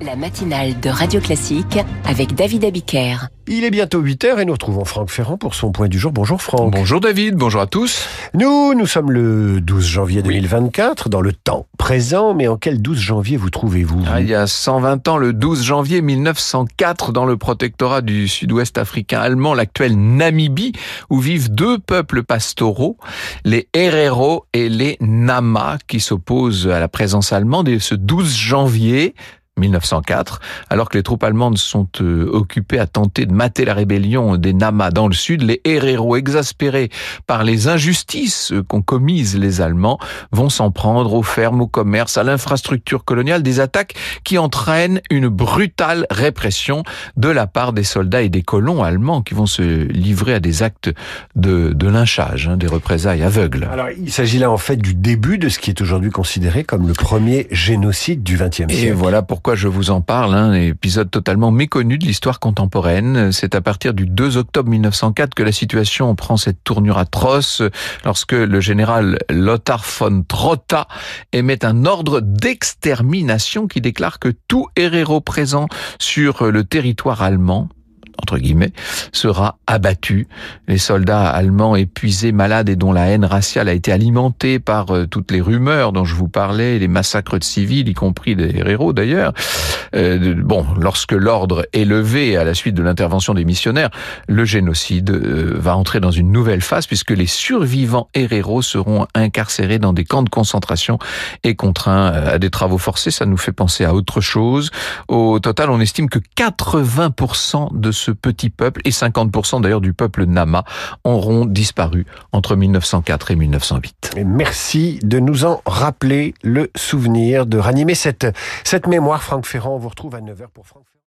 La matinale de Radio Classique avec David Abiker. Il est bientôt 8h et nous retrouvons Franck Ferrand pour son point du jour. Bonjour Franck. Bonjour David, bonjour à tous. Nous, nous sommes le 12 janvier 2024, dans le temps présent, mais en quel 12 janvier vous trouvez-vous ah, Il y a 120 ans, le 12 janvier 1904, dans le protectorat du sud-ouest africain allemand, l'actuelle Namibie, où vivent deux peuples pastoraux, les Herero et les Nama, qui s'opposent à la présence allemande. Et ce 12 janvier, 1904, alors que les troupes allemandes sont euh, occupées à tenter de mater la rébellion des Nama dans le sud, les Herero, exaspérés par les injustices qu'ont commises les Allemands, vont s'en prendre aux fermes, au commerce, à l'infrastructure coloniale, des attaques qui entraînent une brutale répression de la part des soldats et des colons allemands qui vont se livrer à des actes de, de lynchage, hein, des représailles aveugles. Alors, il s'agit là en fait du début de ce qui est aujourd'hui considéré comme le premier génocide du XXe siècle. Et voilà pourquoi je vous en parle, un épisode totalement méconnu de l'histoire contemporaine. C'est à partir du 2 octobre 1904 que la situation prend cette tournure atroce lorsque le général Lothar von Trotta émet un ordre d'extermination qui déclare que tout héros présent sur le territoire allemand entre guillemets, sera abattu. Les soldats allemands épuisés, malades et dont la haine raciale a été alimentée par euh, toutes les rumeurs dont je vous parlais, les massacres de civils, y compris des héros d'ailleurs. Euh, bon, lorsque l'ordre est levé à la suite de l'intervention des missionnaires, le génocide euh, va entrer dans une nouvelle phase puisque les survivants héros seront incarcérés dans des camps de concentration et contraints à des travaux forcés. Ça nous fait penser à autre chose. Au total, on estime que 80% de ce petit peuple, et 50% d'ailleurs du peuple Nama, auront disparu entre 1904 et 1908. Et merci de nous en rappeler le souvenir, de ranimer cette, cette mémoire. Franck Ferrand, on vous retrouve à 9h pour Franck Ferrand.